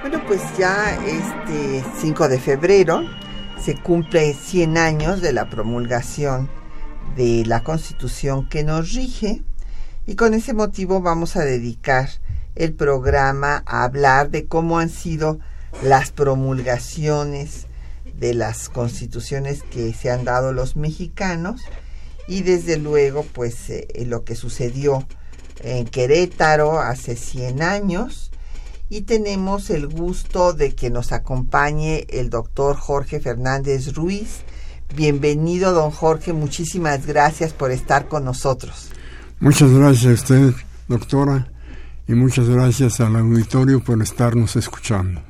Bueno, pues ya este 5 de febrero se cumple 100 años de la promulgación de la Constitución que nos rige y con ese motivo vamos a dedicar el programa a hablar de cómo han sido las promulgaciones de las constituciones que se han dado los mexicanos y desde luego pues eh, lo que sucedió en Querétaro hace 100 años y tenemos el gusto de que nos acompañe el doctor Jorge Fernández Ruiz. Bienvenido, don Jorge, muchísimas gracias por estar con nosotros. Muchas gracias a usted, doctora, y muchas gracias al auditorio por estarnos escuchando.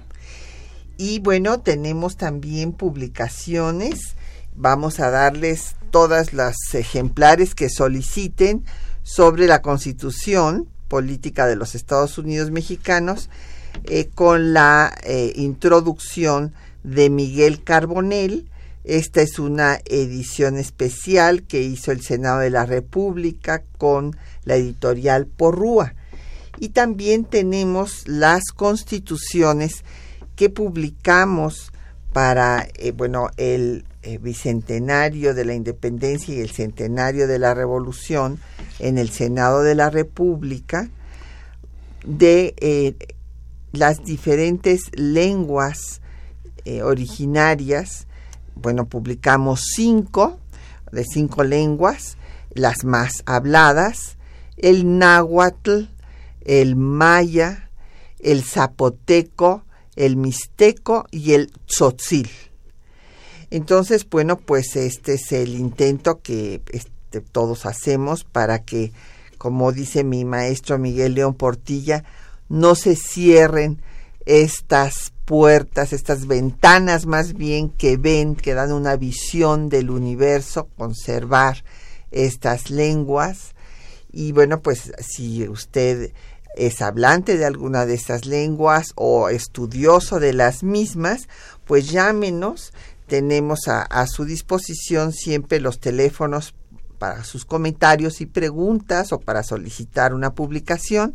Y bueno, tenemos también publicaciones. Vamos a darles todas las ejemplares que soliciten sobre la Constitución Política de los Estados Unidos Mexicanos eh, con la eh, introducción de Miguel Carbonell. Esta es una edición especial que hizo el Senado de la República con la editorial Porrúa. Y también tenemos las constituciones que publicamos para eh, bueno el bicentenario de la independencia y el centenario de la revolución en el Senado de la República de las diferentes lenguas originarias. Bueno, publicamos cinco de cinco lenguas, las más habladas, el náhuatl, el maya, el zapoteco, el mixteco y el tzotzil. Entonces, bueno, pues este es el intento que este, todos hacemos para que, como dice mi maestro Miguel León Portilla, no se cierren estas puertas, estas ventanas más bien que ven, que dan una visión del universo, conservar estas lenguas. Y bueno, pues si usted es hablante de alguna de estas lenguas o estudioso de las mismas, pues llámenos. Tenemos a, su disposición siempre los teléfonos para sus comentarios y preguntas o para solicitar una publicación.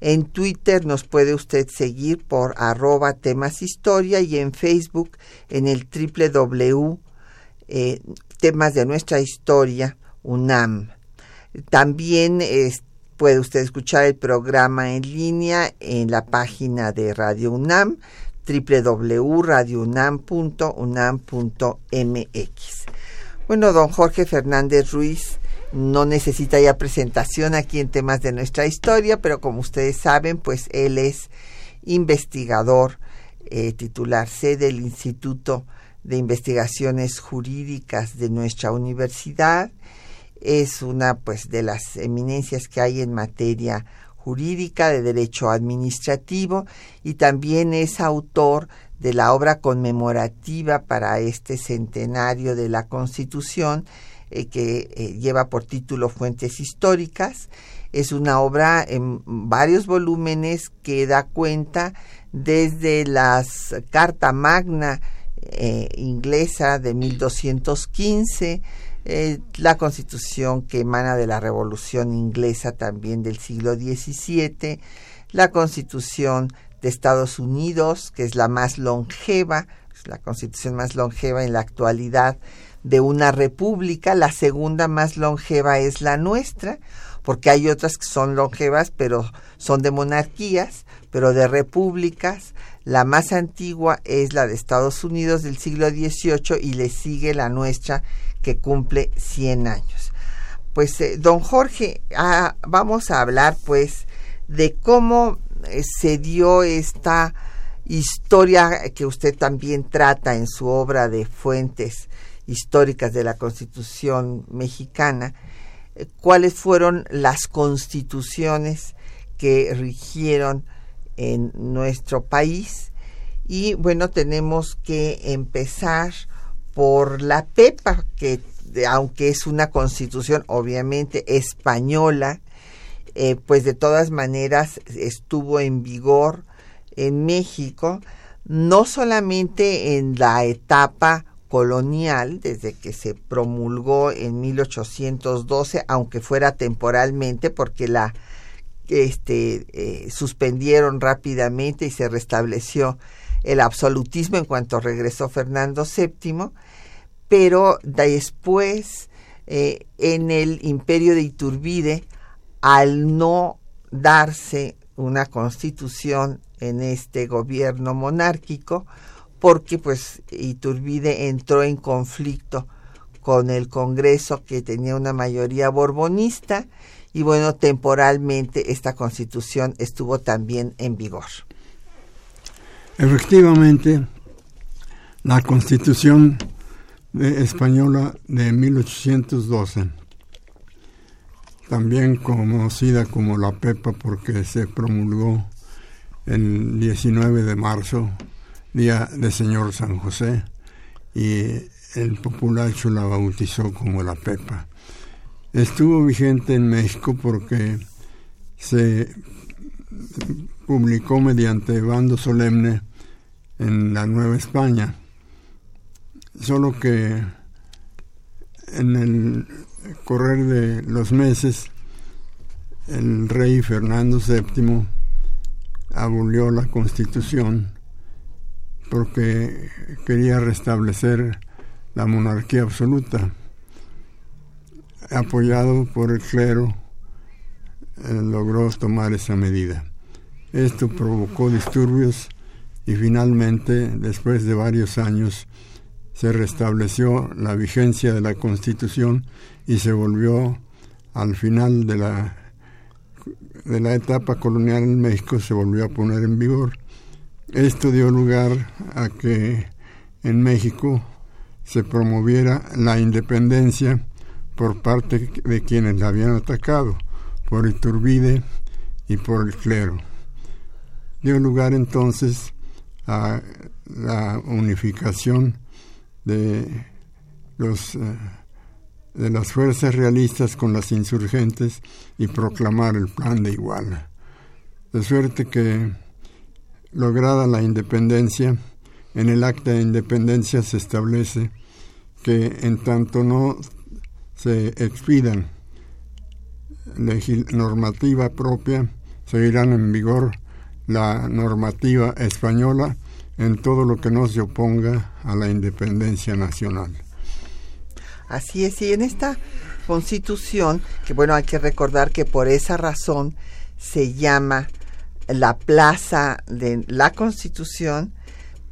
En Twitter nos puede usted seguir por arroba temas historia y en Facebook en el www eh, temas de nuestra historia UNAM. También Puede usted escuchar el programa en línea en la página de Radio UNAM www.radiounam.unam.mx. Bueno, don Jorge Fernández Ruiz no necesita ya presentación aquí en temas de nuestra historia, pero como ustedes saben, pues él es investigador eh, titular C del Instituto de Investigaciones Jurídicas de nuestra universidad. Es una pues de las eminencias que hay en materia jurídica de derecho administrativo y también es autor de la obra conmemorativa para este centenario de la Constitución eh, que eh, lleva por título Fuentes Históricas. Es una obra en varios volúmenes que da cuenta desde las Carta Magna eh, inglesa de 1215 eh, la constitución que emana de la Revolución Inglesa también del siglo XVII, la constitución de Estados Unidos, que es la más longeva, la constitución más longeva en la actualidad de una república, la segunda más longeva es la nuestra, porque hay otras que son longevas, pero son de monarquías, pero de repúblicas. La más antigua es la de Estados Unidos del siglo XVIII y le sigue la nuestra que cumple 100 años. Pues, eh, don Jorge, ah, vamos a hablar pues de cómo eh, se dio esta historia que usted también trata en su obra de fuentes históricas de la Constitución mexicana, eh, cuáles fueron las constituciones que rigieron en nuestro país. Y bueno, tenemos que empezar por la PEPA, que aunque es una constitución obviamente española, eh, pues de todas maneras estuvo en vigor en México, no solamente en la etapa colonial, desde que se promulgó en 1812, aunque fuera temporalmente, porque la este, eh, suspendieron rápidamente y se restableció el absolutismo en cuanto regresó Fernando VII, pero después eh, en el imperio de Iturbide, al no darse una constitución en este gobierno monárquico, porque pues Iturbide entró en conflicto con el Congreso que tenía una mayoría borbonista y bueno, temporalmente esta constitución estuvo también en vigor. Efectivamente, la constitución española de 1812, también conocida como la PEPA porque se promulgó el 19 de marzo, día de Señor San José, y el populacho la bautizó como la PEPA. Estuvo vigente en México porque se publicó mediante bando solemne en la Nueva España. Solo que en el correr de los meses el rey Fernando VII abolió la constitución porque quería restablecer la monarquía absoluta. Apoyado por el clero, eh, logró tomar esa medida. Esto provocó disturbios y finalmente, después de varios años, se restableció la vigencia de la Constitución y se volvió al final de la, de la etapa colonial en México, se volvió a poner en vigor. Esto dio lugar a que en México se promoviera la independencia por parte de quienes la habían atacado, por Iturbide y por el clero. Dio lugar entonces a la unificación de los eh, de las fuerzas realistas con las insurgentes y proclamar el plan de Iguala. De suerte que, lograda la independencia, en el acta de independencia se establece que en tanto no se expidan normativa propia, seguirán en vigor la normativa española en todo lo que no se oponga a la independencia nacional. Así es, y en esta constitución, que bueno, hay que recordar que por esa razón se llama la plaza de la constitución,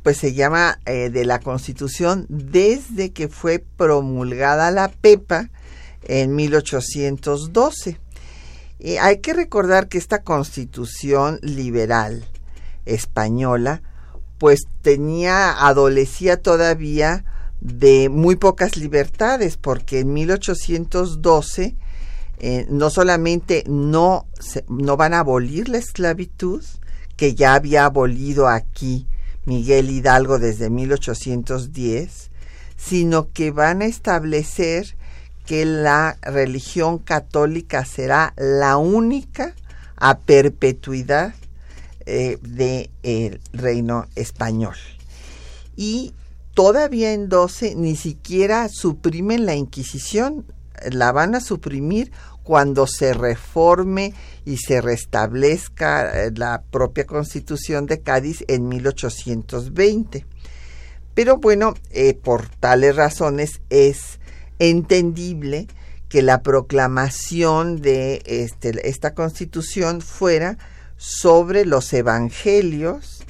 pues se llama eh, de la constitución desde que fue promulgada la PEPA en 1812. Y hay que recordar que esta constitución liberal española, pues tenía, adolecía todavía de muy pocas libertades, porque en 1812 eh, no solamente no, no van a abolir la esclavitud, que ya había abolido aquí Miguel Hidalgo desde 1810, sino que van a establecer que la religión católica será la única a perpetuidad eh, del reino español. Y todavía en 12 ni siquiera suprimen la Inquisición, la van a suprimir cuando se reforme y se restablezca eh, la propia constitución de Cádiz en 1820. Pero bueno, eh, por tales razones es entendible que la proclamación de este, esta constitución fuera sobre los evangelios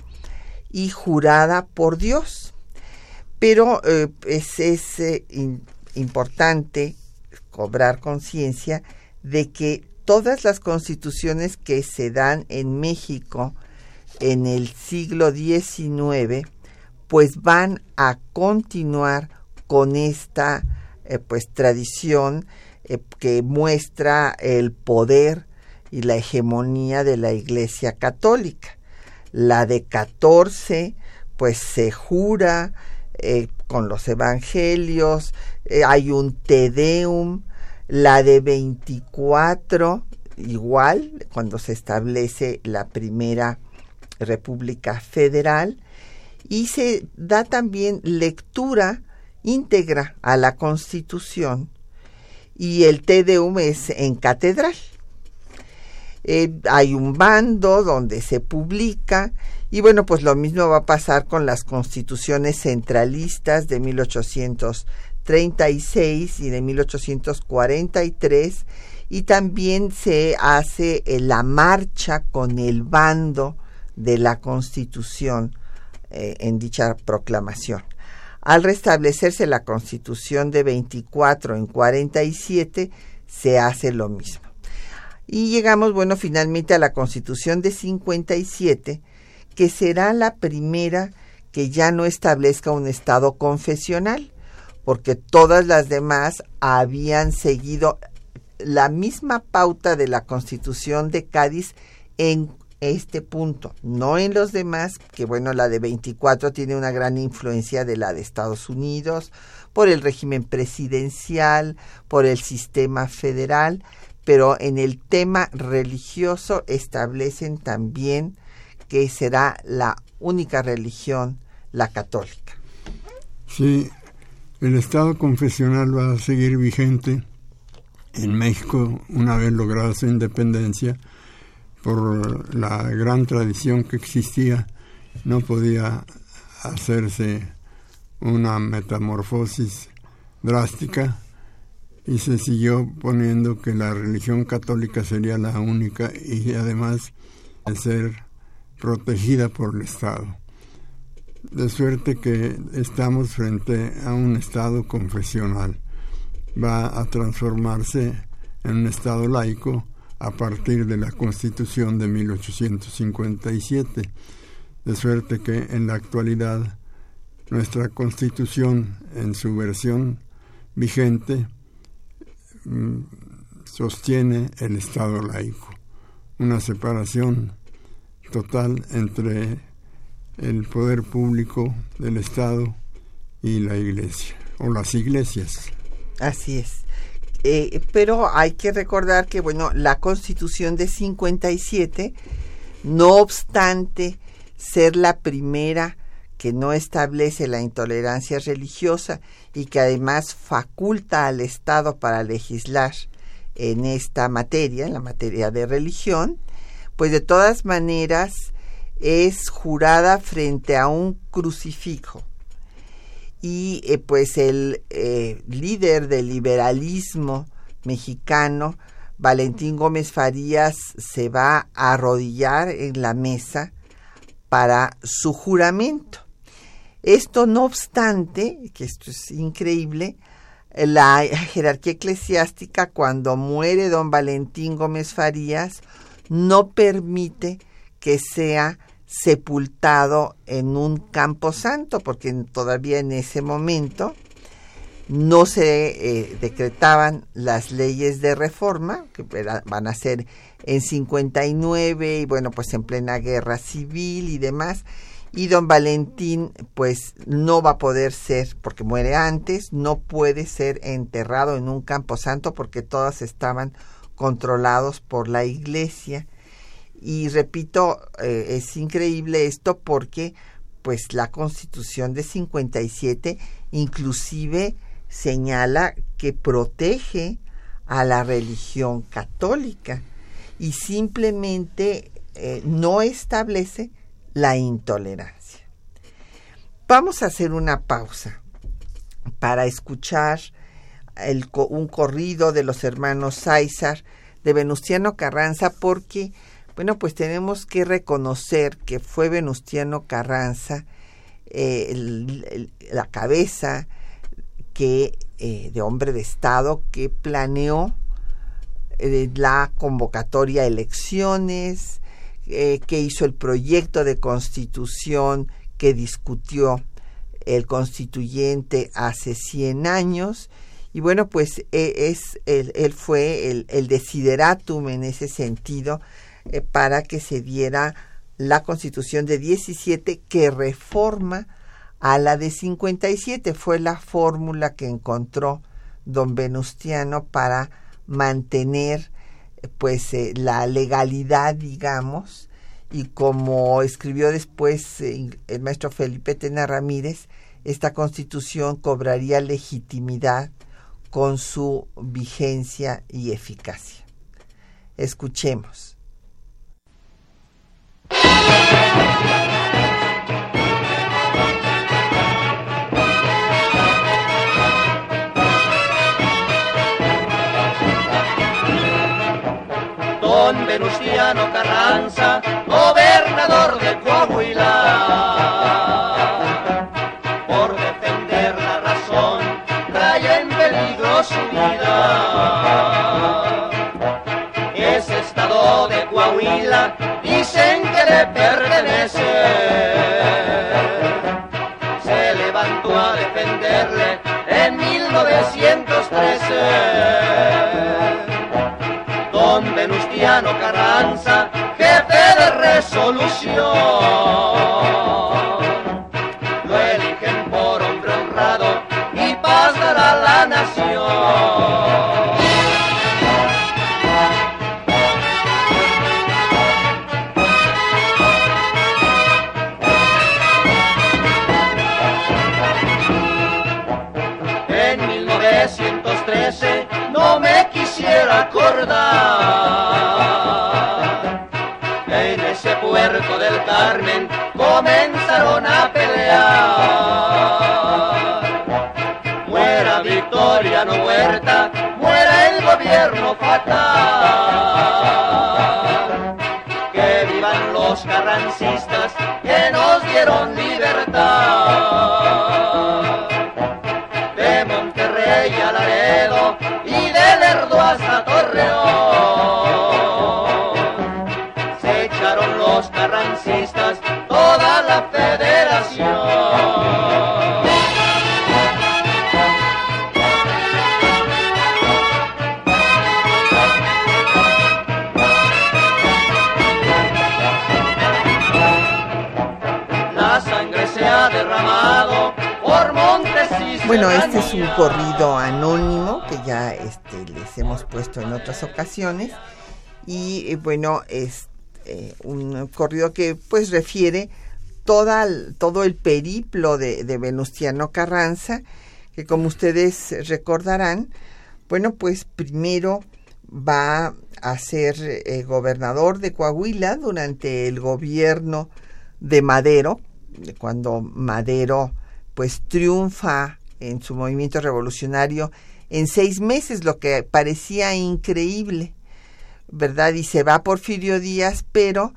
y jurada por Dios. Pero eh, es, eh, importante cobrar conciencia de que todas las constituciones que se dan en México en el siglo XIX, pues van a continuar con esta eh, pues tradición que muestra el poder y la hegemonía de la Iglesia Católica. La de 14, pues se jura eh, con los evangelios, eh, hay un Te Deum, la de 24, igual, cuando se establece la primera República Federal, y se da también lectura íntegra a la Constitución, y el Te Deum es en catedral. Eh, hay un bando donde se publica y bueno, pues lo mismo va a pasar con las constituciones centralistas de 1836 y de 1843 y también se hace eh, la marcha con el bando de la constitución eh, en dicha proclamación. Al restablecerse la constitución de 24 en 47, se hace lo mismo. Y llegamos, bueno, finalmente a la Constitución de 57, que será la primera que ya no establezca un Estado confesional, porque todas las demás habían seguido la misma pauta de la Constitución de Cádiz en este punto, no en los demás, que bueno, la de 24 tiene una gran influencia de la de Estados Unidos, por el régimen presidencial, por el sistema federal, pero en el tema religioso establecen también que será la única religión la católica. Sí, el Estado confesional va a seguir vigente en México una vez lograda su independencia por la gran tradición que existía. No podía hacerse una metamorfosis drástica y se siguió poniendo que la religión católica sería la única y además de ser protegida por el Estado. De suerte que estamos frente a un Estado confesional. Va a transformarse en un Estado laico a partir de la Constitución de 1857. De suerte que en la actualidad nuestra Constitución en su versión vigente Mm, sostiene el Estado laico, una separación total entre el poder público del Estado y la Iglesia, o las iglesias. Así es. Eh, pero hay que recordar que, bueno, la Constitución de 57, no obstante ser la primera que no establece la intolerancia religiosa y que además faculta al Estado para legislar en esta materia, en la materia de religión, pues de todas maneras es jurada frente a un crucifijo. Y eh, pues el eh, líder del liberalismo mexicano, Valentín Gómez Farías, se va a arrodillar en la mesa para su juramento. Esto no obstante, que esto es increíble, la jerarquía eclesiástica cuando muere don Valentín Gómez Farías no permite que sea sepultado en un campo santo, porque todavía en ese momento no se eh, decretaban las leyes de reforma, que van a ser en 59 y bueno, pues en plena guerra civil y demás, y don Valentín pues no va a poder ser, porque muere antes, no puede ser enterrado en un campo santo porque todas estaban controlados por la iglesia. Y repito, eh, es increíble esto porque pues la constitución de 57 inclusive señala que protege a la religión católica y simplemente eh, no establece la intolerancia. Vamos a hacer una pausa para escuchar un corrido de los hermanos César de Venustiano Carranza porque Bueno, pues tenemos que reconocer que fue Venustiano Carranza eh, la cabeza que eh, de hombre de Estado que planeó eh, la convocatoria a elecciones, que hizo el proyecto de constitución que discutió el constituyente hace 100 años. Y bueno, pues es, él, fue el, desideratum en ese sentido para que se diera la constitución de 17 que reforma a la de 57. Fue la fórmula que encontró don Venustiano para mantener pues eh, la legalidad, digamos, y como escribió después eh, el maestro Felipe Tena Ramírez, esta constitución cobraría legitimidad con su vigencia y eficacia. Escuchemos. Don Venustiano Carranza, gobernador de Coahuila, Dicen que le pertenece. Se levantó a defenderle en 1913. Don Venustiano Carranza, jefe de resolución. Bueno, este es un corrido anónimo que ya este, les hemos puesto en otras ocasiones. Y eh, bueno, es eh, un corrido que pues refiere toda, todo el periplo de, Venustiano Carranza, que como ustedes recordarán, bueno, pues primero va a ser eh, gobernador de Coahuila durante el gobierno de Madero, cuando Madero pues triunfa en su movimiento revolucionario en seis meses, lo que parecía increíble, ¿verdad? Y se va Porfirio Díaz, pero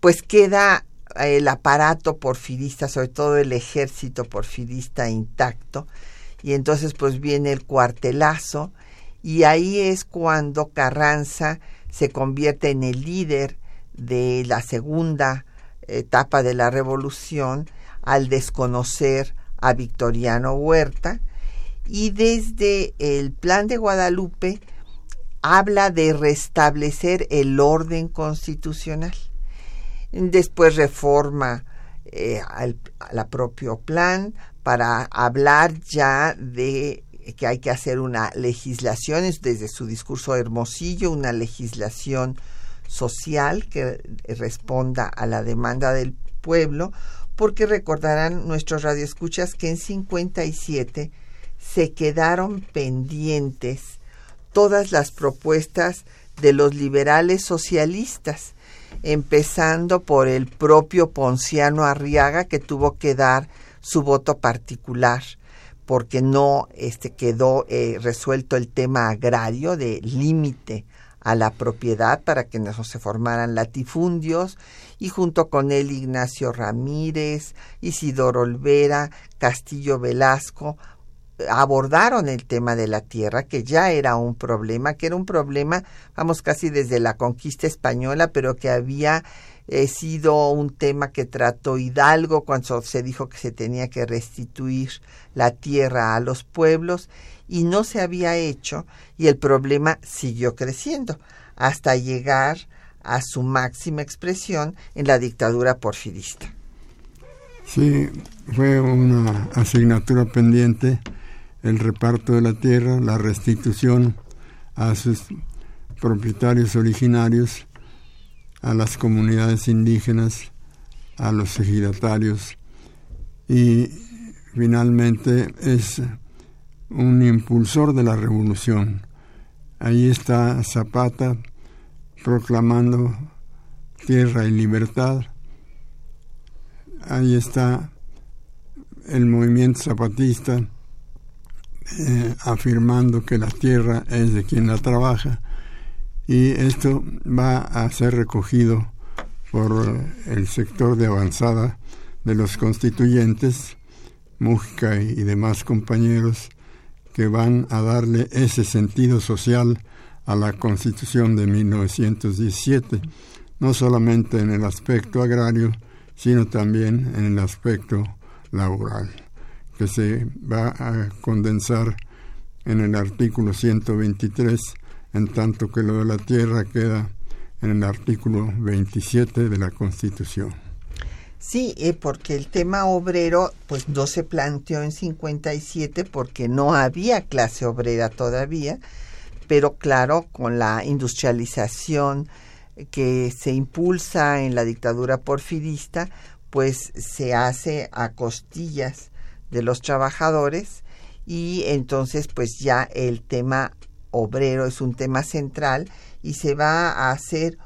pues queda el aparato porfirista, sobre todo el ejército porfirista intacto, y entonces pues viene el cuartelazo, y ahí es cuando Carranza se convierte en el líder de la segunda etapa de la revolución al desconocer a Victoriano Huerta y desde el plan de Guadalupe habla de restablecer el orden constitucional. Después reforma eh, al, propio plan para hablar ya de que hay que hacer una legislación, desde su discurso hermosillo, una legislación social que responda a la demanda del pueblo, porque recordarán nuestros radioescuchas que en 57 se quedaron pendientes todas las propuestas de los liberales socialistas, empezando por el propio Ponciano Arriaga que tuvo que dar su voto particular porque no este, quedó eh, resuelto el tema agrario de límite a la propiedad para que no se formaran latifundios y junto con él Ignacio Ramírez, Isidoro Olvera, Castillo Velasco abordaron el tema de la tierra, que ya era un problema, que era un problema, vamos, casi desde la conquista española, pero que había eh, sido un tema que trató Hidalgo cuando se dijo que se tenía que restituir la tierra a los pueblos y no se había hecho y el problema siguió creciendo hasta llegar a su máxima expresión en la dictadura porfirista. Sí, fue una asignatura pendiente el reparto de la tierra, la restitución a sus propietarios originarios, a las comunidades indígenas, a los ejidatarios y finalmente es un impulsor de la revolución. Ahí está Zapata proclamando tierra y libertad. Ahí está el movimiento zapatista eh, afirmando que la tierra es de quien la trabaja y esto va a ser recogido por el sector de avanzada de los constituyentes, Mújica y demás compañeros, que van a darle ese sentido social a la Constitución de 1917, no solamente en el aspecto agrario, sino también en el aspecto laboral que se va a condensar en el artículo 123, en tanto que lo de la tierra queda en el artículo 27 de la Constitución. Sí, eh, porque el tema obrero pues no se planteó en 57 porque no había clase obrera todavía, pero claro, con la industrialización que se impulsa en la dictadura porfirista, pues se hace a costillas de los trabajadores y entonces pues ya el tema obrero es un tema central y se va a hacer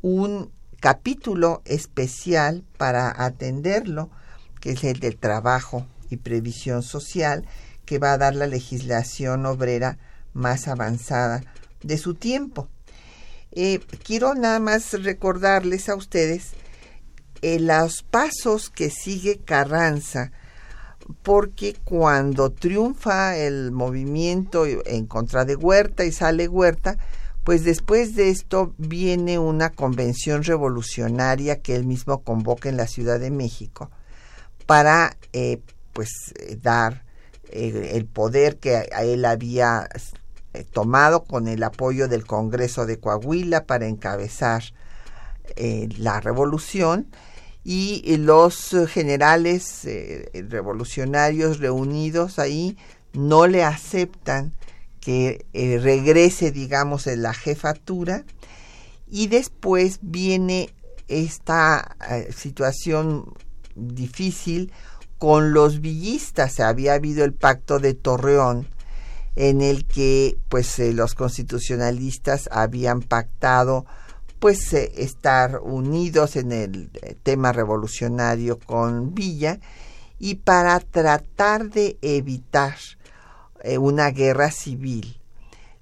un capítulo especial para atenderlo, que es el del trabajo y previsión social, que va a dar la legislación obrera más avanzada de su tiempo. Eh, quiero nada más recordarles a ustedes eh, los pasos que sigue Carranza porque cuando triunfa el movimiento en contra de Huerta y sale Huerta, pues después de esto viene una convención revolucionaria que él mismo convoca en la Ciudad de México para eh, pues eh, dar eh, el poder que a él había tomado con el apoyo del Congreso de Coahuila para encabezar la revolución. Y los generales revolucionarios reunidos ahí no le aceptan que eh, regrese, digamos, en la jefatura y después viene esta eh, situación difícil con los villistas. Había habido el pacto de Torreón en el que pues los constitucionalistas habían pactado pues eh, estar unidos en el eh, tema revolucionario con Villa y para tratar de evitar eh, una guerra civil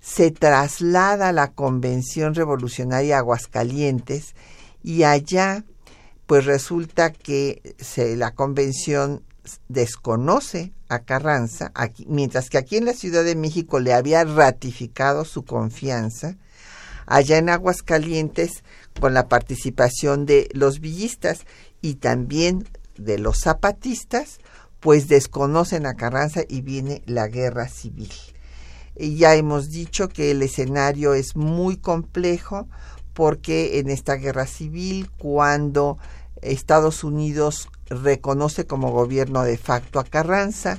se traslada la Convención Revolucionaria a Aguascalientes y allá pues resulta que la convención desconoce a Carranza, mientras que aquí en la Ciudad de México le había ratificado su confianza, allá en Aguascalientes con la participación de los villistas y también de los zapatistas, pues desconocen a Carranza y viene la guerra civil. Y ya hemos dicho que el escenario es muy complejo porque en esta guerra civil, cuando Estados Unidos reconoce como gobierno de facto a Carranza,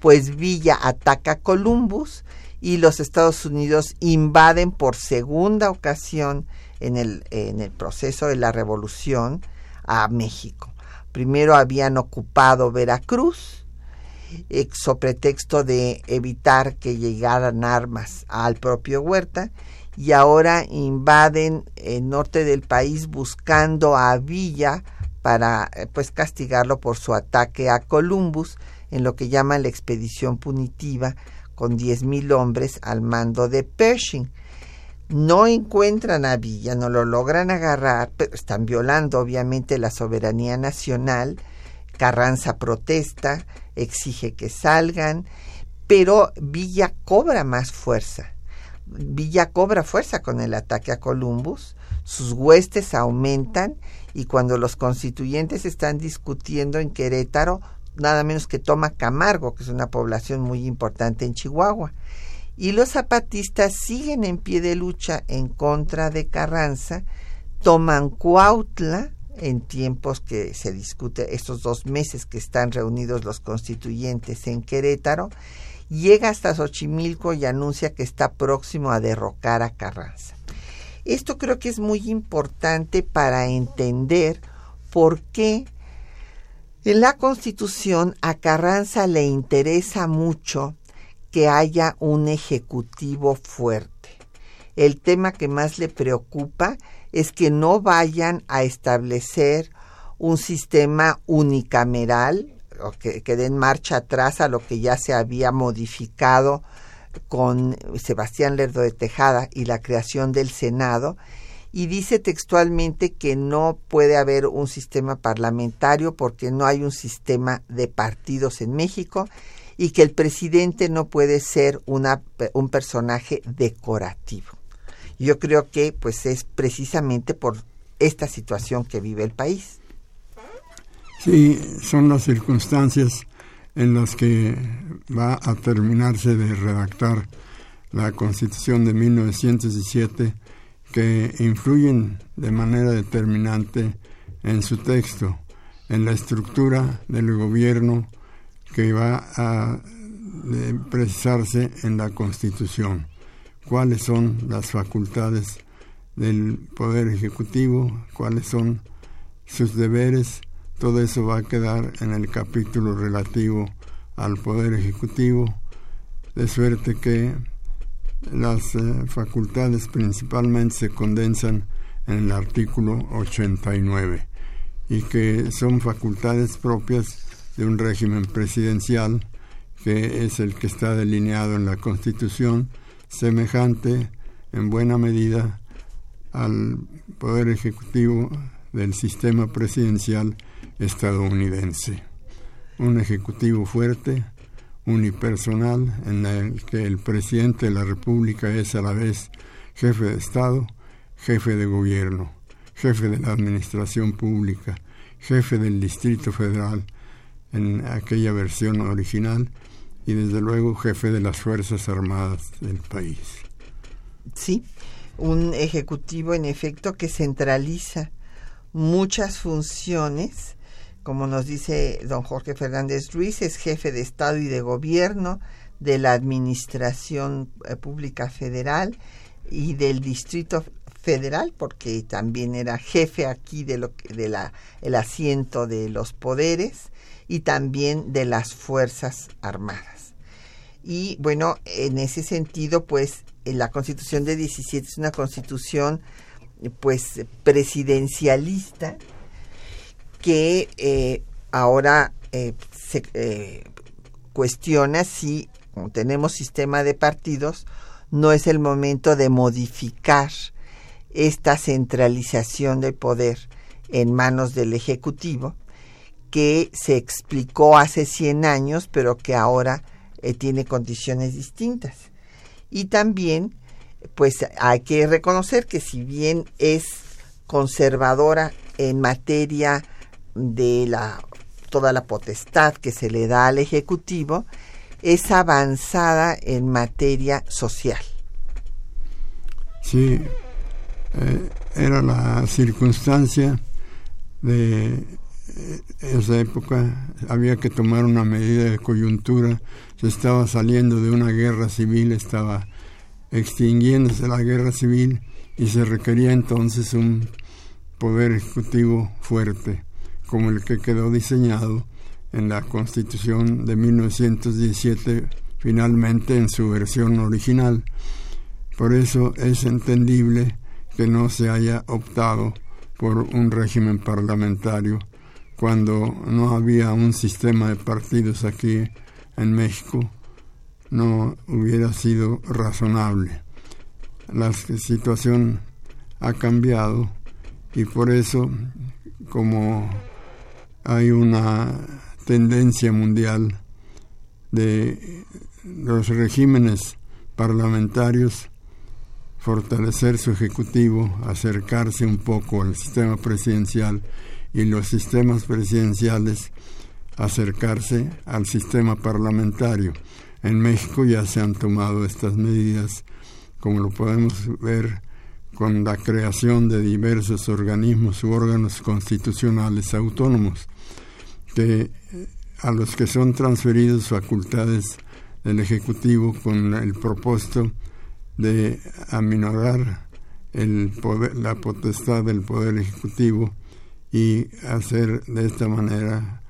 pues Villa ataca a Columbus y los Estados Unidos invaden por segunda ocasión en el, en el proceso de la revolución a México. Primero habían ocupado Veracruz, sobre pretexto de evitar que llegaran armas al propio Huerta, y ahora invaden el norte del país buscando a Villa para eh, pues castigarlo por su ataque a Columbus en lo que llaman la expedición punitiva con 10.000 hombres al mando de Pershing. No encuentran a Villa, no lo logran agarrar, pero están violando obviamente la soberanía nacional. Carranza protesta, exige que salgan, pero Villa cobra más fuerza. Villa cobra fuerza con el ataque a Columbus, sus huestes aumentan y cuando los constituyentes están discutiendo en Querétaro, nada menos que toma Camargo, que es una población muy importante en Chihuahua. Y los zapatistas siguen en pie de lucha en contra de Carranza, toman Cuautla en tiempos que se discute estos dos meses que están reunidos los constituyentes en Querétaro, llega hasta Xochimilco y anuncia que está próximo a derrocar a Carranza. Esto creo que es muy importante para entender por qué en la Constitución a Carranza le interesa mucho que haya un ejecutivo fuerte. El tema que más le preocupa es que no vayan a establecer un sistema unicameral o que, que den marcha atrás a lo que ya se había modificado con Sebastián Lerdo de Tejada y la creación del Senado y dice textualmente que no puede haber un sistema parlamentario porque no hay un sistema de partidos en México y que el presidente no puede ser una, un personaje decorativo. Yo creo que pues es precisamente por esta situación que vive el país. Sí, son las circunstancias en las que va a terminarse de redactar la Constitución de 1917 que influyen de manera determinante en su texto, en la estructura del gobierno que va a precisarse en la Constitución. Cuáles son las facultades del Poder Ejecutivo, cuáles son sus deberes, todo eso va a quedar en el capítulo relativo al Poder Ejecutivo, de suerte que las eh, facultades principalmente se condensan en el artículo 89 y que son facultades propias de un régimen presidencial que es el que está delineado en la Constitución, semejante en buena medida al poder ejecutivo del sistema presidencial estadounidense. Un ejecutivo fuerte, unipersonal, en el que el presidente de la República es a la vez jefe de Estado, jefe de gobierno, jefe de la administración pública, jefe del Distrito Federal, en aquella versión original, y desde luego jefe de las Fuerzas Armadas del país. Sí, un ejecutivo en efecto que centraliza muchas funciones, como nos dice don Jorge Fernández Ruiz, es jefe de Estado y de Gobierno de la Administración eh, Pública Federal y del Distrito Federal, porque también era jefe aquí de lo de la el asiento de los poderes y también de las Fuerzas Armadas. Y bueno, en ese sentido, pues la Constitución de 17 es una constitución pues presidencialista que eh, ahora eh, se eh, cuestiona si, como tenemos sistema de partidos, no es el momento de modificar esta centralización del poder en manos del Ejecutivo que se explicó hace 100 años, pero que ahora eh, tiene condiciones distintas. Y también, pues hay que reconocer que si bien es conservadora en materia de la toda la potestad que se le da al ejecutivo, es avanzada en materia social. Sí, eh, era la circunstancia de esa época había que tomar una medida de coyuntura, se estaba saliendo de una guerra civil, estaba extinguiéndose la guerra civil y se requería entonces un poder ejecutivo fuerte, como el que quedó diseñado en la Constitución de 1917, finalmente en su versión original. Por eso es entendible que no se haya optado por un régimen parlamentario cuando no había un sistema de partidos aquí en México, no hubiera sido razonable. la situación ha cambiado y por eso como hay una tendencia mundial de los regímenes parlamentarios fortalecer su ejecutivo, acercarse un poco al sistema presidencial y los sistemas presidenciales acercarse al sistema parlamentario. En México ya se han tomado estas medidas, como lo podemos ver con la creación de diversos organismos u órganos constitucionales autónomos, que a los que son transferidos facultades del Ejecutivo con el propósito de aminorar el poder, la potestad del Poder Ejecutivo y hacer de esta manera,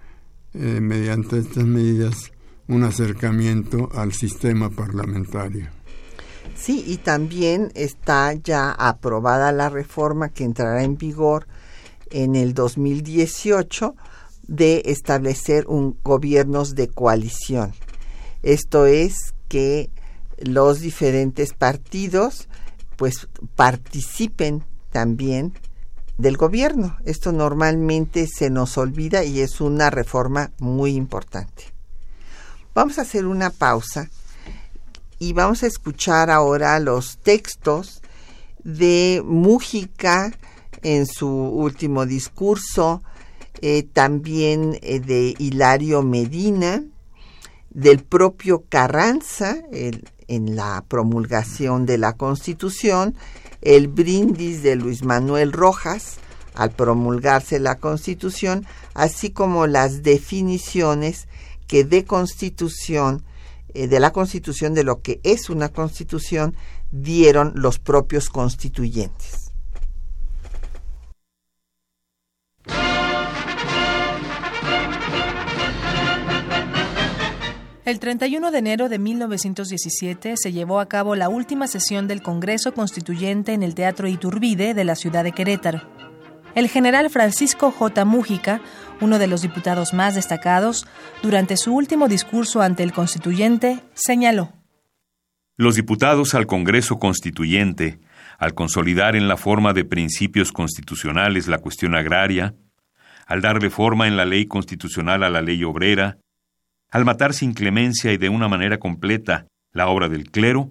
eh, mediante estas medidas, un acercamiento al sistema parlamentario. Sí, y también está ya aprobada la reforma que entrará en vigor en el 2018 de establecer un gobiernos de coalición. Esto es que los diferentes partidos pues participen también del gobierno. Esto normalmente se nos olvida y es una reforma muy importante. Vamos a hacer una pausa y vamos a escuchar ahora los textos de Mújica en su último discurso, eh, también eh, de Hilario Medina, del propio Carranza en la promulgación de la Constitución, el brindis de Luis Manuel Rojas al promulgarse la Constitución, así como las definiciones que de Constitución eh, de la Constitución, de lo que es una Constitución, dieron los propios constituyentes. El 31 de enero de 1917 se llevó a cabo la última sesión del Congreso Constituyente en el Teatro Iturbide de la ciudad de Querétaro. El general Francisco J. Mújica, uno de los diputados más destacados, durante su último discurso ante el constituyente, señaló. Los diputados al Congreso Constituyente, al consolidar en la forma de principios constitucionales la cuestión agraria, al darle forma en la ley constitucional a la ley obrera, al matar sin clemencia y de una manera completa la obra del clero,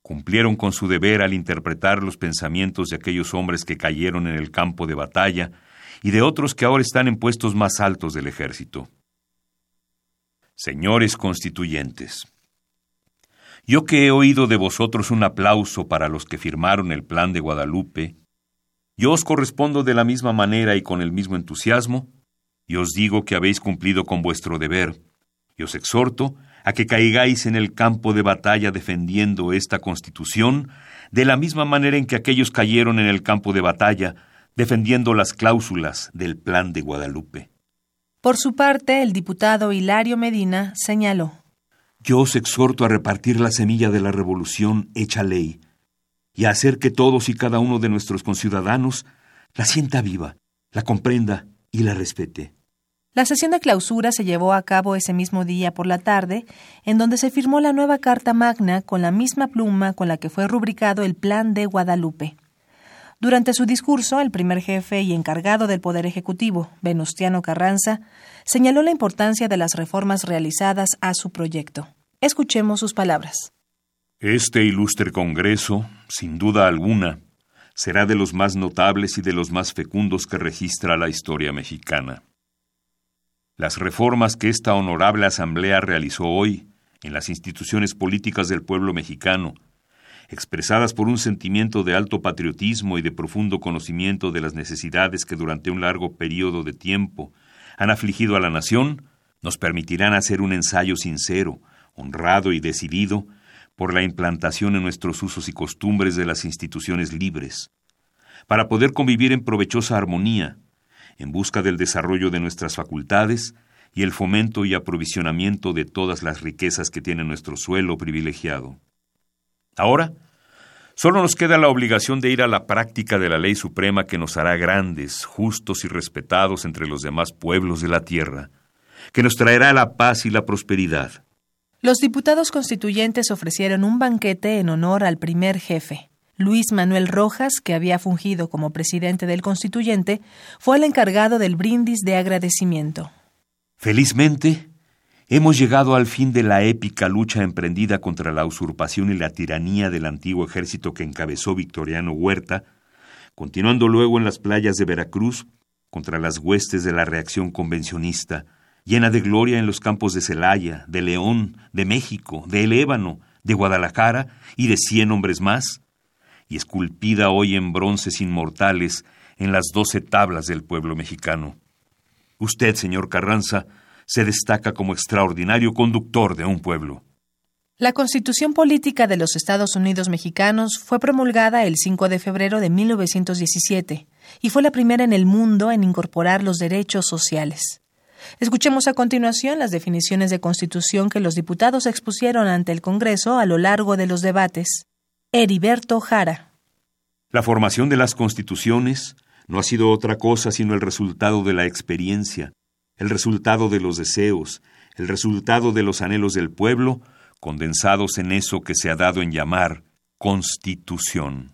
cumplieron con su deber al interpretar los pensamientos de aquellos hombres que cayeron en el campo de batalla y de otros que ahora están en puestos más altos del ejército. Señores constituyentes, yo que he oído de vosotros un aplauso para los que firmaron el plan de Guadalupe, yo os correspondo de la misma manera y con el mismo entusiasmo, y os digo que habéis cumplido con vuestro deber, y os exhorto a que caigáis en el campo de batalla defendiendo esta Constitución, de la misma manera en que aquellos cayeron en el campo de batalla defendiendo las cláusulas del Plan de Guadalupe. Por su parte, el diputado Hilario Medina señaló. Yo os exhorto a repartir la semilla de la revolución hecha ley y a hacer que todos y cada uno de nuestros conciudadanos la sienta viva, la comprenda y la respete. La sesión de clausura se llevó a cabo ese mismo día por la tarde, en donde se firmó la nueva Carta Magna con la misma pluma con la que fue rubricado el Plan de Guadalupe. Durante su discurso, el primer jefe y encargado del Poder Ejecutivo, Venustiano Carranza, señaló la importancia de las reformas realizadas a su proyecto. Escuchemos sus palabras. Este ilustre Congreso, sin duda alguna, será de los más notables y de los más fecundos que registra la historia mexicana. Las reformas que esta honorable Asamblea realizó hoy en las instituciones políticas del pueblo mexicano, expresadas por un sentimiento de alto patriotismo y de profundo conocimiento de las necesidades que durante un largo periodo de tiempo han afligido a la nación, nos permitirán hacer un ensayo sincero, honrado y decidido por la implantación en nuestros usos y costumbres de las instituciones libres, para poder convivir en provechosa armonía, en busca del desarrollo de nuestras facultades y el fomento y aprovisionamiento de todas las riquezas que tiene nuestro suelo privilegiado. Ahora, solo nos queda la obligación de ir a la práctica de la ley suprema que nos hará grandes, justos y respetados entre los demás pueblos de la tierra, que nos traerá la paz y la prosperidad. Los diputados constituyentes ofrecieron un banquete en honor al primer jefe. Luis Manuel Rojas, que había fungido como presidente del constituyente, fue el encargado del brindis de agradecimiento. Felizmente, hemos llegado al fin de la épica lucha emprendida contra la usurpación y la tiranía del antiguo ejército que encabezó Victoriano Huerta, continuando luego en las playas de Veracruz contra las huestes de la reacción convencionista, llena de gloria en los campos de Celaya, de León, de México, de El Ébano, de Guadalajara y de cien hombres más, y esculpida hoy en bronces inmortales en las doce tablas del pueblo mexicano. Usted, señor Carranza, se destaca como extraordinario conductor de un pueblo. La Constitución Política de los Estados Unidos Mexicanos fue promulgada el 5 de febrero de 1917 y fue la primera en el mundo en incorporar los derechos sociales. Escuchemos a continuación las definiciones de Constitución que los diputados expusieron ante el Congreso a lo largo de los debates. Heriberto Jara. La formación de las constituciones no ha sido otra cosa sino el resultado de la experiencia, el resultado de los deseos, el resultado de los anhelos del pueblo, condensados en eso que se ha dado en llamar Constitución.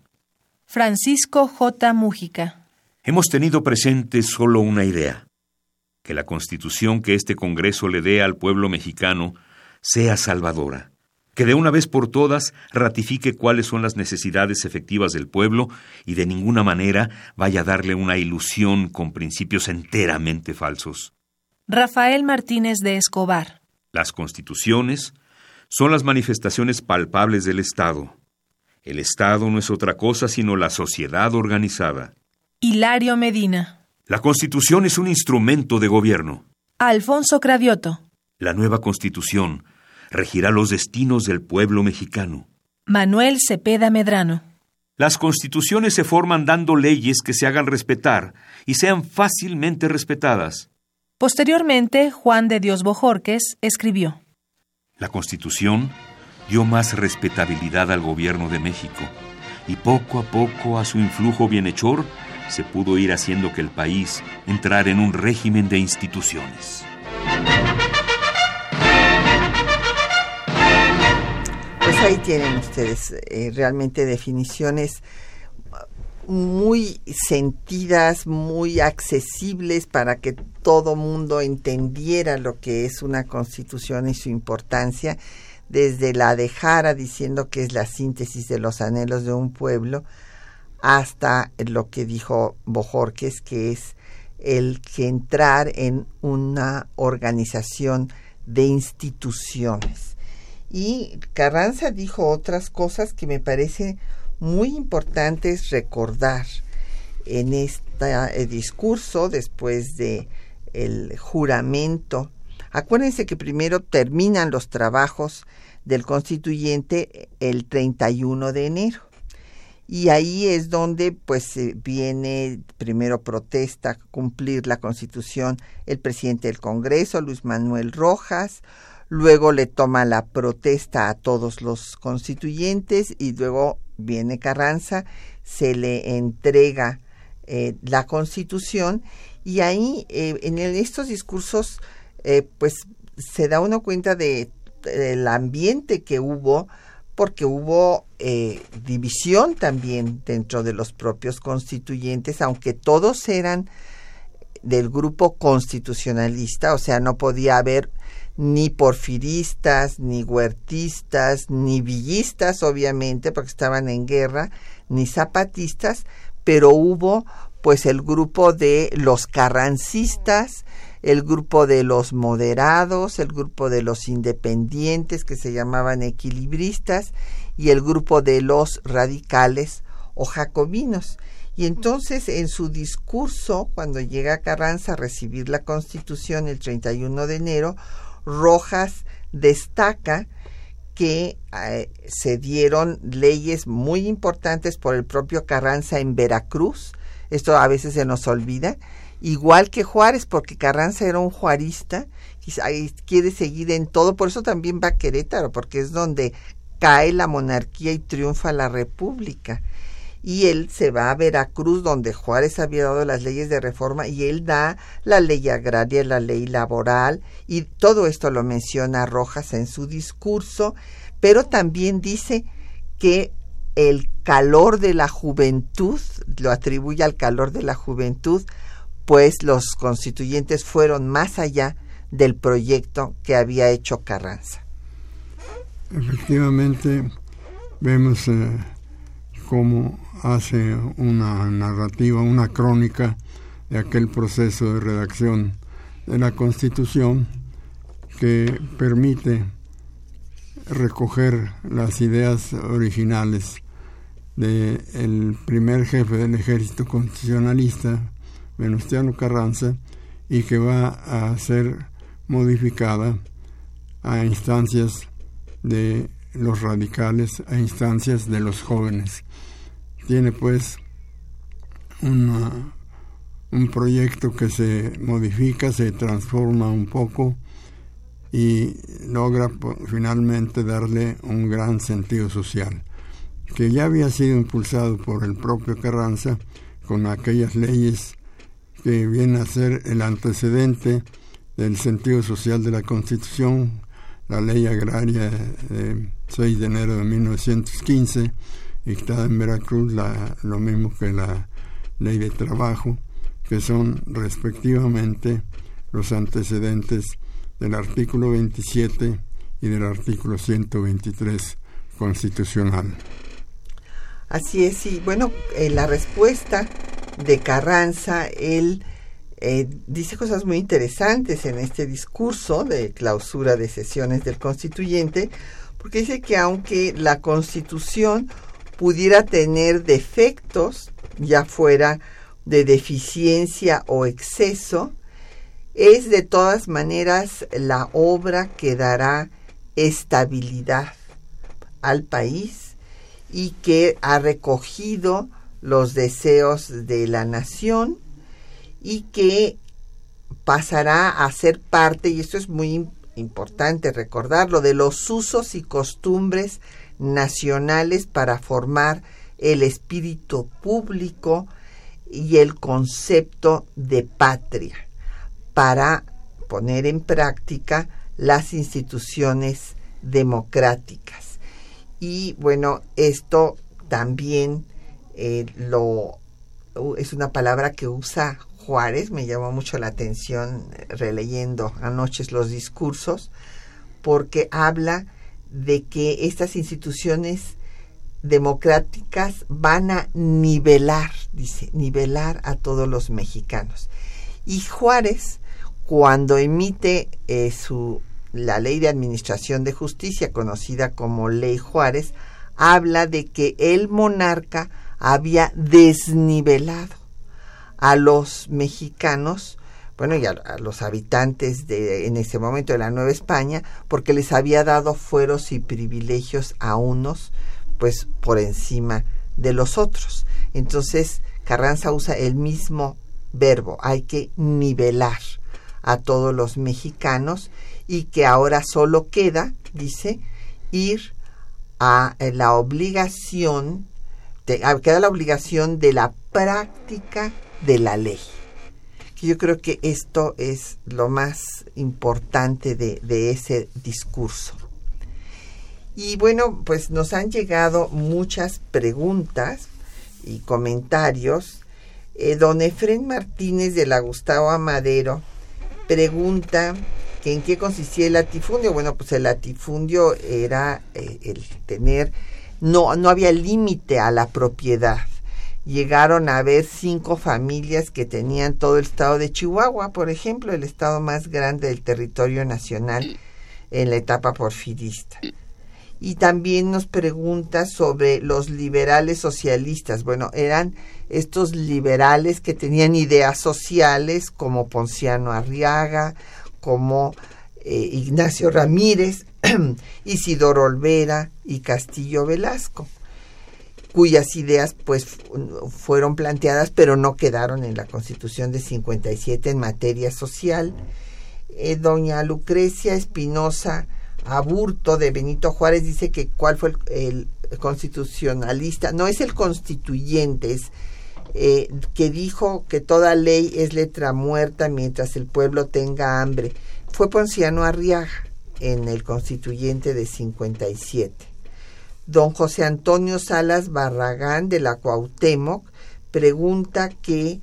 Francisco J. Mújica. Hemos tenido presente solo una idea, que la Constitución que este Congreso le dé al pueblo mexicano sea salvadora que de una vez por todas ratifique cuáles son las necesidades efectivas del pueblo y de ninguna manera vaya a darle una ilusión con principios enteramente falsos. Rafael Martínez de Escobar. Las constituciones son las manifestaciones palpables del Estado. El Estado no es otra cosa sino la sociedad organizada. Hilario Medina. La Constitución es un instrumento de gobierno. Alfonso Cravioto. La nueva Constitución regirá los destinos del pueblo mexicano. Manuel Cepeda Medrano. Las constituciones se forman dando leyes que se hagan respetar y sean fácilmente respetadas. Posteriormente, Juan de Dios Bojorques escribió. La constitución dio más respetabilidad al gobierno de México y poco a poco a su influjo bienhechor se pudo ir haciendo que el país entrara en un régimen de instituciones. Ahí tienen ustedes eh, realmente definiciones muy sentidas, muy accesibles para que todo mundo entendiera lo que es una constitución y su importancia, desde la de Jara diciendo que es la síntesis de los anhelos de un pueblo, hasta lo que dijo Bojorques, que es el que entrar en una organización de instituciones. Y Carranza dijo otras cosas que me parece muy importantes recordar en este discurso después de el juramento. Acuérdense que primero terminan los trabajos del constituyente el 31 de enero. Y ahí es donde pues viene primero protesta cumplir la Constitución el presidente del Congreso, Luis Manuel Rojas, luego le toma la protesta a todos los constituyentes y luego viene Carranza, se le entrega eh, la constitución y ahí eh, en estos discursos eh, pues se da uno cuenta de, del ambiente que hubo porque hubo división también dentro de los propios constituyentes, aunque todos eran del grupo constitucionalista, o sea, no podía haber ni porfiristas, ni huertistas, ni villistas, obviamente, porque estaban en guerra, ni zapatistas, pero hubo pues el grupo de los carrancistas, el grupo de los moderados, el grupo de los independientes que se llamaban equilibristas y el grupo de los radicales o jacobinos. Y entonces en su discurso, cuando llega Carranza a recibir la Constitución el 31 de enero, Rojas destaca que eh, se dieron leyes muy importantes por el propio Carranza en Veracruz, esto a veces se nos olvida, igual que Juárez, porque Carranza era un juarista, y quiere seguir en todo, por eso también va a Querétaro, porque es donde cae la monarquía y triunfa la república y él se va a Veracruz donde Juárez había dado las leyes de reforma y él da la ley agraria, la ley laboral y todo esto lo menciona Rojas en su discurso, pero también dice que el calor de la juventud, lo atribuye al calor de la juventud, pues los constituyentes fueron más allá del proyecto que había hecho Carranza. Efectivamente, vemos eh, cómo hace una narrativa, una crónica de aquel proceso de redacción de la Constitución que permite recoger las ideas originales del primer jefe del ejército constitucionalista, Venustiano Carranza, y que va a ser modificada a instancias de los radicales, a instancias de los jóvenes. Tiene pues un proyecto que se modifica, se transforma un poco y logra finalmente darle un gran sentido social, que ya había sido impulsado por el propio Carranza con aquellas leyes que vienen a ser el antecedente del sentido social de la Constitución, la ley agraria de 6 de enero de 1915, dictada en Veracruz, la, lo mismo que la ley de trabajo, que son respectivamente los antecedentes del artículo 27 y del artículo 123 constitucional. Así es, y bueno, en la respuesta de Carranza, él eh, dice cosas muy interesantes en este discurso de clausura de sesiones del constituyente, porque dice que aunque la constitución pudiera tener defectos, ya fuera de deficiencia o exceso, es de todas maneras la obra que dará estabilidad al país y que ha recogido los deseos de la nación y que pasará a ser parte, y esto es muy importante recordarlo, de los usos y costumbres nacionales para formar el espíritu público y el concepto de patria para poner en práctica las instituciones democráticas. Y bueno, esto también eh, lo es una palabra que usa Juárez, me llamó mucho la atención releyendo anoche los discursos, porque habla de que estas instituciones democráticas van a nivelar, dice, nivelar a todos los mexicanos. Y Juárez cuando emite eh, su, la ley de administración de justicia, conocida como Ley Juárez, habla de que el monarca había desnivelado a los mexicanos, bueno, y a, los habitantes de en ese momento de la Nueva España, porque les había dado fueros y privilegios a unos, pues por encima de los otros. Entonces, Carranza usa el mismo verbo, hay que nivelar a todos los mexicanos y que ahora solo queda, dice, ir a eh, la obligación, queda la obligación de la práctica de la ley. Yo creo que esto es lo más importante de, ese discurso. Y bueno, pues nos han llegado muchas preguntas y comentarios. Eh, don Efren Martínez de la Gustavo Amadero pregunta que en qué consistía el latifundio. Bueno, pues el latifundio era eh, el tener, no, no había límite a la propiedad. Llegaron a haber cinco familias que tenían todo el estado de Chihuahua, por ejemplo, el estado más grande del territorio nacional en la etapa porfirista. Y también nos pregunta sobre los liberales socialistas. Bueno, eran estos liberales que tenían ideas sociales como Ponciano Arriaga, como eh, Ignacio Ramírez, Isidoro Olvera y Castillo Velasco, cuyas ideas pues fueron planteadas pero no quedaron en la Constitución de 57 en materia social. Eh, doña Lucrecia Espinosa Aburto de Benito Juárez dice que cuál fue el constitucionalista, no es el constituyente, es eh, que dijo que toda ley es letra muerta mientras el pueblo tenga hambre. Fue Ponciano Arriaga en el constituyente de 57. Don José Antonio Salas Barragán de la Cuauhtémoc pregunta que,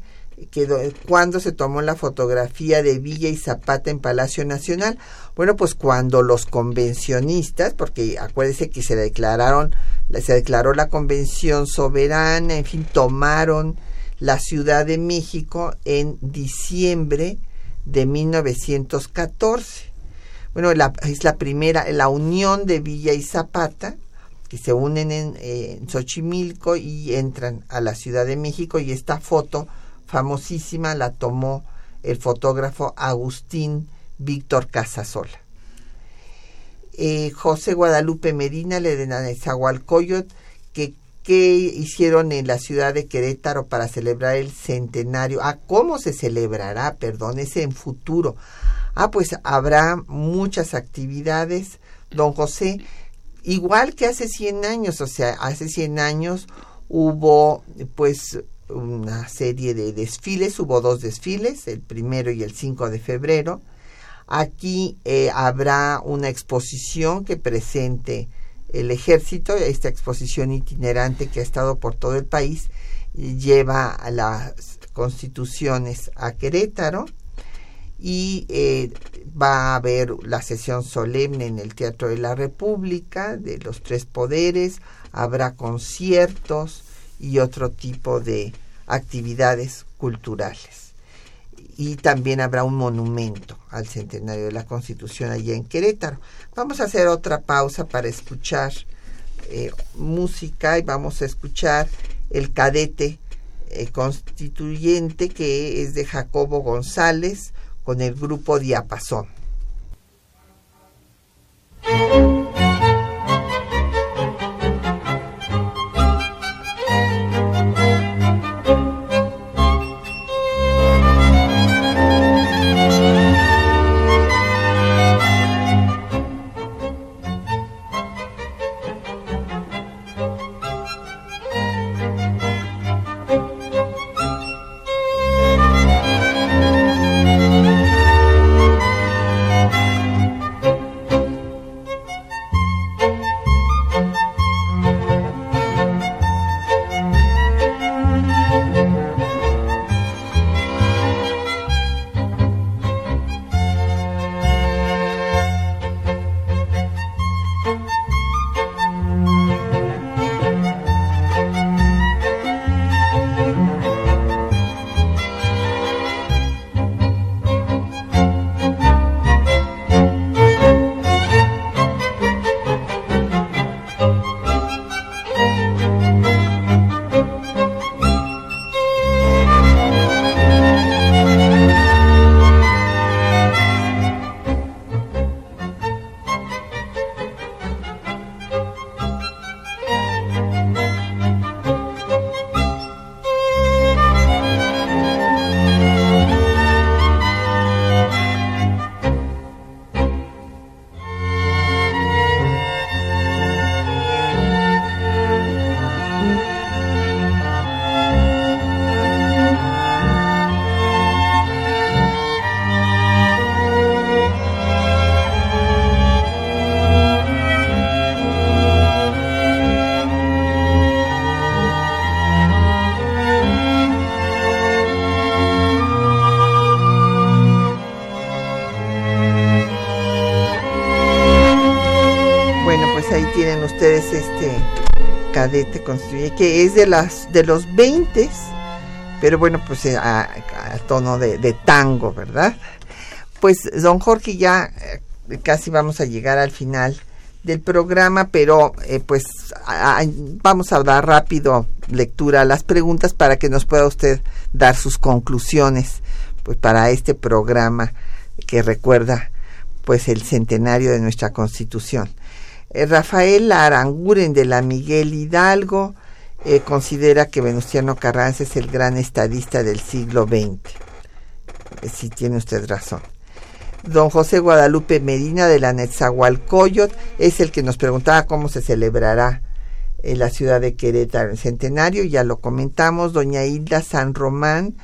que cuándo se tomó la fotografía de Villa y Zapata en Palacio Nacional. Bueno, pues cuando los convencionistas, porque acuérdese que se declararon, se declaró la convención soberana, en fin, tomaron la Ciudad de México en diciembre de 1914. Bueno, es la primera, la unión de Villa y Zapata, se unen en, eh, en, Xochimilco y entran a la Ciudad de México y esta foto famosísima la tomó el fotógrafo Agustín Víctor Casasola. Eh, José Guadalupe Medina le de Nezahualcóyotl que qué hicieron en la ciudad de Querétaro para celebrar el centenario. Ah, ¿cómo se celebrará? Perdón, es en futuro. Ah, pues habrá muchas actividades, don José, igual que hace 100 años, o sea, hace 100 años hubo pues una serie de desfiles, hubo dos desfiles, el primero y el 5 de febrero. Aquí eh, habrá una exposición que presente el ejército, esta exposición itinerante que ha estado por todo el país, lleva a las constituciones a Querétaro y eh, va a haber la sesión solemne en el Teatro de la República de los tres poderes, habrá conciertos y otro tipo de actividades culturales y también habrá un monumento al centenario de la Constitución allá en Querétaro. Vamos a hacer otra pausa para escuchar eh, música y vamos a escuchar el cadete eh, constituyente que es de Jacobo González con el grupo Diapasón. Construye, que es de las de los 20, pero bueno, pues eh, a, tono de, tango, ¿verdad? Pues don Jorge ya eh, casi vamos a llegar al final del programa, pero eh, pues vamos a dar rápido lectura a las preguntas para que nos pueda usted dar sus conclusiones pues para este programa que recuerda pues el centenario de nuestra Constitución. Eh, Rafael Aranguren de la Miguel Hidalgo eh, considera que Venustiano Carranza es el gran estadista del siglo XX. Eh, si tiene usted razón. Don José Guadalupe Medina de la Netzahualcoyot es el que nos preguntaba cómo se celebrará en la ciudad de Querétaro el centenario, ya lo comentamos. Doña Hilda San Román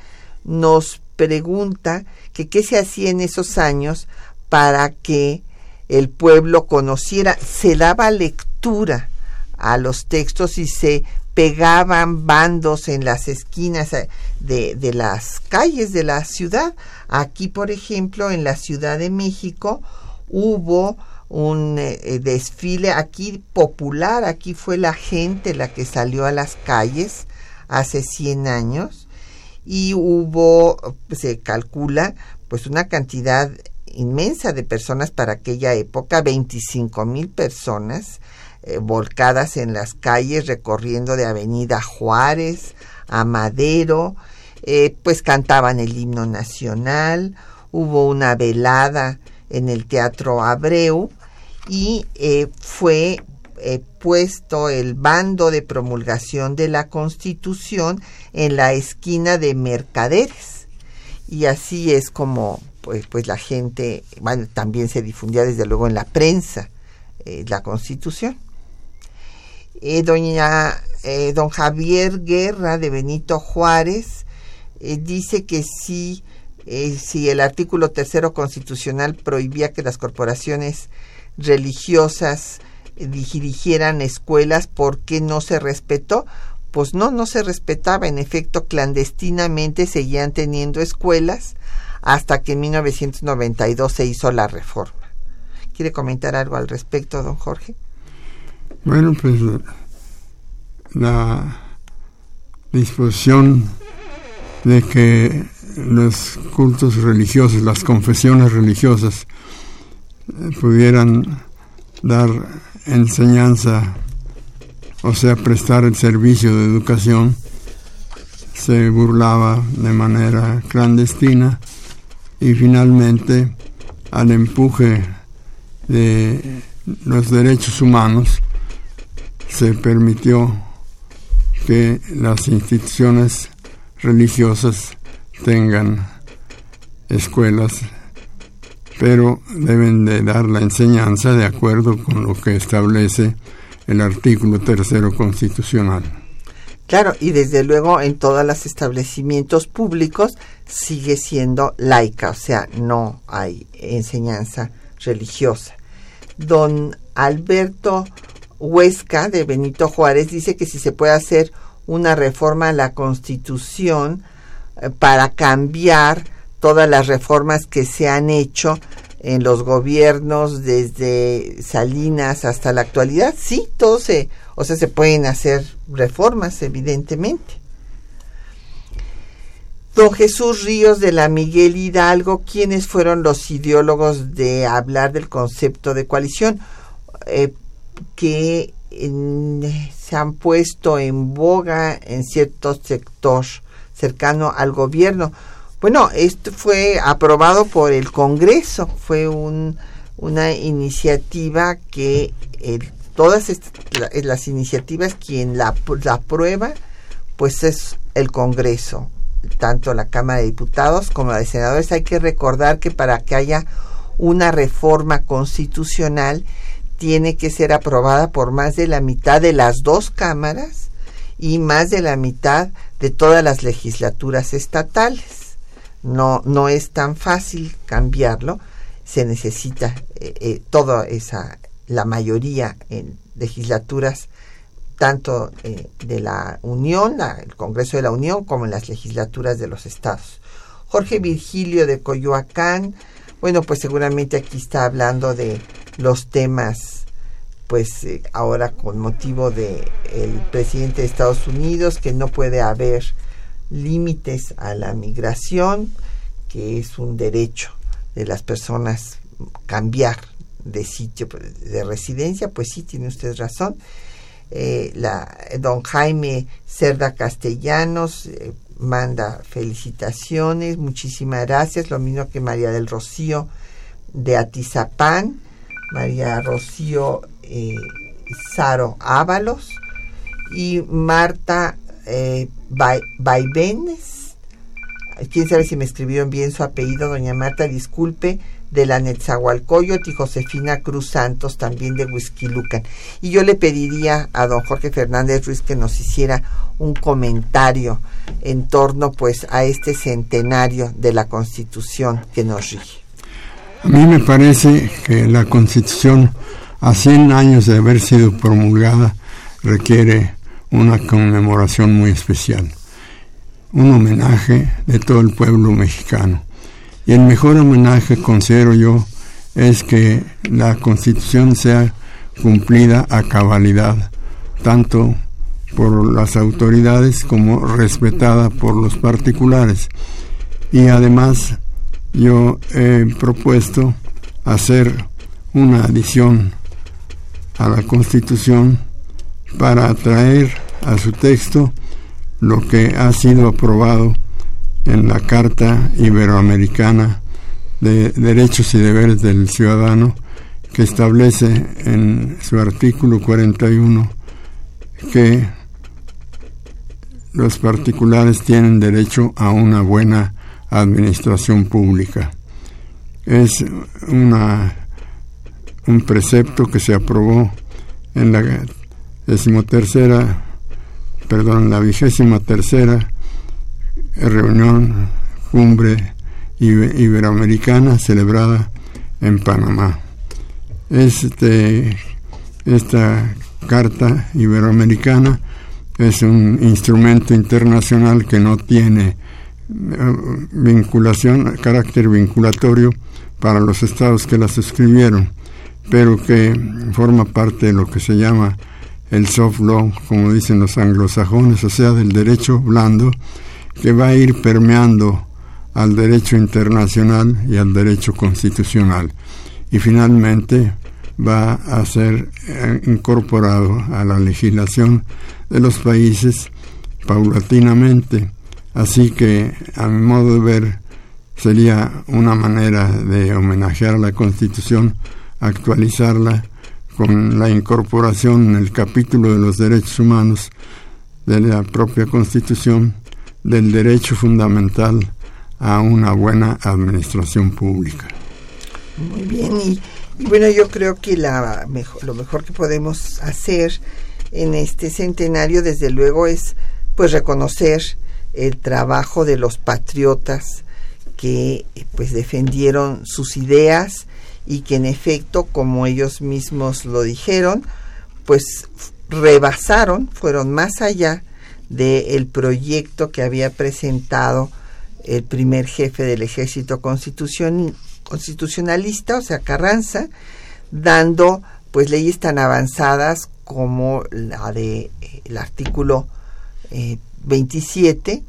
nos pregunta que qué se hacía en esos años para que el pueblo conociera, se daba lectura a los textos y se pegaban bandos en las esquinas eh, de, de, las calles de la ciudad. Aquí, por ejemplo, en la Ciudad de México hubo un eh, desfile aquí popular, aquí fue la gente la que salió a las calles hace 100 años y hubo, se calcula, pues una cantidad inmensa de personas para aquella época, 25 mil personas eh, volcadas en las calles, recorriendo de Avenida Juárez a Madero, eh, pues cantaban el himno nacional, hubo una velada en el Teatro Abreu y eh, fue puesto el bando de promulgación de la Constitución en la esquina de Mercaderes. Y así es como pues, pues la gente, bueno, también se difundía desde luego en la prensa eh, la Constitución. Eh, doña eh, don Javier Guerra de Benito Juárez dice que sí, si el artículo tercero constitucional prohibía que las corporaciones religiosas dirigieran escuelas, ¿por qué no se respetó? Pues no, no se respetaba. En efecto, clandestinamente seguían teniendo escuelas hasta que en 1992 se hizo la reforma. ¿Quiere comentar algo al respecto, don Jorge? Bueno, pues la disposición de que los cultos religiosos, las confesiones religiosas, eh, pudieran dar enseñanza, o sea, prestar el servicio de educación, se burlaba de manera clandestina y finalmente al empuje de los derechos humanos se permitió que las instituciones religiosas tengan escuelas, pero deben de dar la enseñanza de acuerdo con lo que establece el artículo tercero constitucional. Claro, y desde luego en todos los establecimientos públicos sigue siendo laica, o sea, no hay enseñanza religiosa. Don Alberto Huesca de Benito Juárez dice que si se puede hacer una reforma a la Constitución eh, para cambiar todas las reformas que se han hecho en los gobiernos desde Salinas hasta la actualidad, sí, todo se o sea, se pueden hacer reformas, evidentemente. Don Jesús Ríos de la Miguel Hidalgo, ¿quiénes fueron los ideólogos de hablar del concepto de coalición? Eh, que se han puesto en boga en cierto sector cercano al gobierno. Bueno, esto fue aprobado por el Congreso, fue un, una iniciativa que el todas eh, las iniciativas, quien la, la aprueba, pues es el Congreso, tanto la Cámara de Diputados como la de Senadores. Hay que recordar que para que haya una reforma constitucional tiene que ser aprobada por más de la mitad de las dos cámaras y más de la mitad de todas las legislaturas estatales. No, no es tan fácil cambiarlo, se necesita eh, eh, toda esa la mayoría en legislaturas tanto eh, de la Unión, el Congreso de la Unión, como en las legislaturas de los estados. Jorge Virgilio de Coyoacán, bueno, pues seguramente aquí está hablando de los temas, pues eh, ahora con motivo de el presidente de Estados Unidos, que no puede haber límites a la migración, que es un derecho de las personas cambiar de sitio de residencia, pues sí, tiene usted razón. Eh, la, don Jaime Cerda Castellanos eh, manda felicitaciones, muchísimas gracias, lo mismo que María del Rocío de Atizapán, María Rocío eh, Saro Ábalos y Marta eh, Baibenes. Quién sabe si me escribieron bien su apellido, doña Marta, disculpe de la Netzahualcoyot y Josefina Cruz Santos, también de Huizquilucan. Y yo le pediría a don Jorge Fernández Ruiz que nos hiciera un comentario en torno pues a este centenario de la Constitución que nos rige. A mí me parece que la Constitución, a 100 años de haber sido promulgada, requiere una conmemoración muy especial, un homenaje de todo el pueblo mexicano. Y el mejor homenaje, considero yo, es que la constitución sea cumplida a cabalidad, tanto por las autoridades como respetada por los particulares. Y además yo he propuesto hacer una adición a la Constitución para atraer a su texto lo que ha sido aprobado en la Carta Iberoamericana de Derechos y Deberes del Ciudadano, que establece en su artículo 41 que los particulares tienen derecho a una buena administración pública. Es una, un precepto que se aprobó en la decimotercera, perdón, la vigésima tercera reunión cumbre iberoamericana celebrada en Panamá. Este, esta carta iberoamericana es un instrumento internacional que no tiene eh, vinculación, carácter vinculatorio para los estados que la suscribieron, pero que forma parte de lo que se llama el soft law, como dicen los anglosajones, o sea, del derecho blando, que va a ir permeando al derecho internacional y al derecho constitucional. Y finalmente va a ser eh, incorporado a la legislación de los países paulatinamente. Así que, a mi modo de ver, sería una manera de homenajear la Constitución, actualizarla con la incorporación en el capítulo de los derechos humanos de la propia Constitución del derecho fundamental a una buena administración pública. Muy bien, y, bueno, yo creo que la lo mejor que podemos hacer en este centenario, desde luego, es pues reconocer el trabajo de los patriotas que pues defendieron sus ideas y que en efecto, como ellos mismos lo dijeron, pues rebasaron, fueron más allá del proyecto que había presentado el primer jefe del ejército constitucionalista, o sea, Carranza, dando pues leyes tan avanzadas como la de eh, el artículo 27 eh,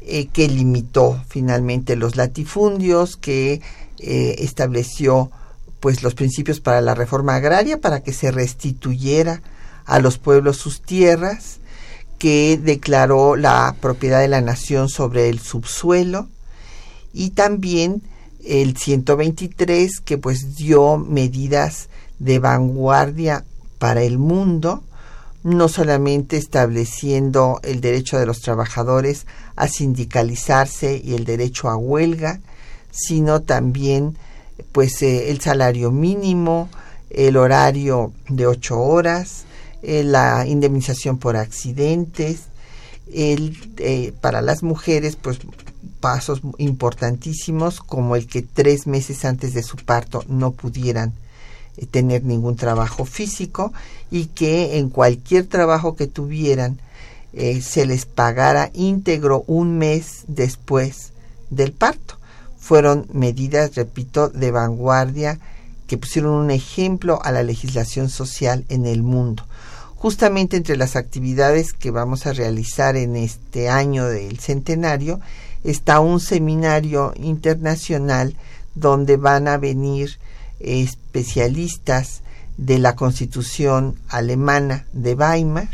eh, que limitó finalmente los latifundios, que estableció pues los principios para la reforma agraria para que se restituyera a los pueblos sus tierras, que declaró la propiedad de la nación sobre el subsuelo y también el 123 que pues dio medidas de vanguardia para el mundo, no solamente estableciendo el derecho de los trabajadores a sindicalizarse y el derecho a huelga, sino también pues eh, el salario mínimo, el horario de ocho horas, eh, la indemnización por accidentes, el, eh, para las mujeres, pues pasos importantísimos como el que tres meses antes de su parto no pudieran eh, tener ningún trabajo físico y que en cualquier trabajo que tuvieran se les pagara íntegro un mes después del parto. Fueron medidas, repito, de vanguardia que pusieron un ejemplo a la legislación social en el mundo. Justamente entre las actividades que vamos a realizar en este año del centenario está un seminario internacional donde van a venir especialistas de la constitución alemana de Weimar,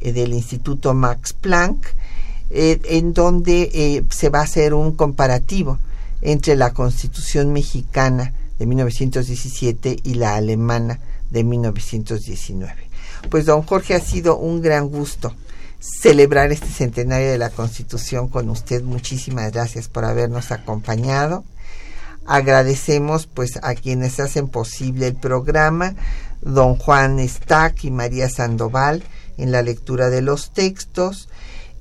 eh, del Instituto Max Planck, eh, en donde eh, se va a hacer un comparativo entre la constitución mexicana de 1917 y la alemana de 1919. Pues don Jorge ha sido un gran gusto celebrar este centenario de la Constitución con usted. Muchísimas gracias por habernos acompañado. Agradecemos pues a quienes hacen posible el programa, don Juan Stack y María Sandoval en la lectura de los textos,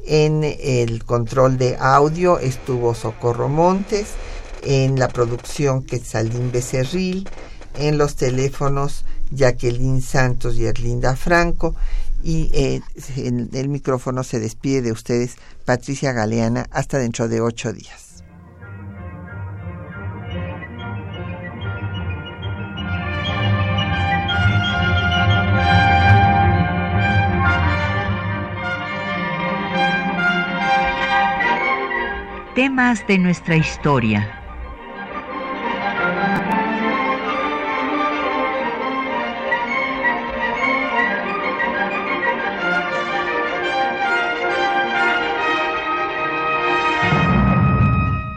en el control de audio estuvo Socorro Montes, en la producción Quetzalín Becerril, en los teléfonos Jacqueline Santos y Erlinda Franco Y eh, en el micrófono se despide de ustedes Patricia Galeana hasta dentro de ocho días. Temas de nuestra historia.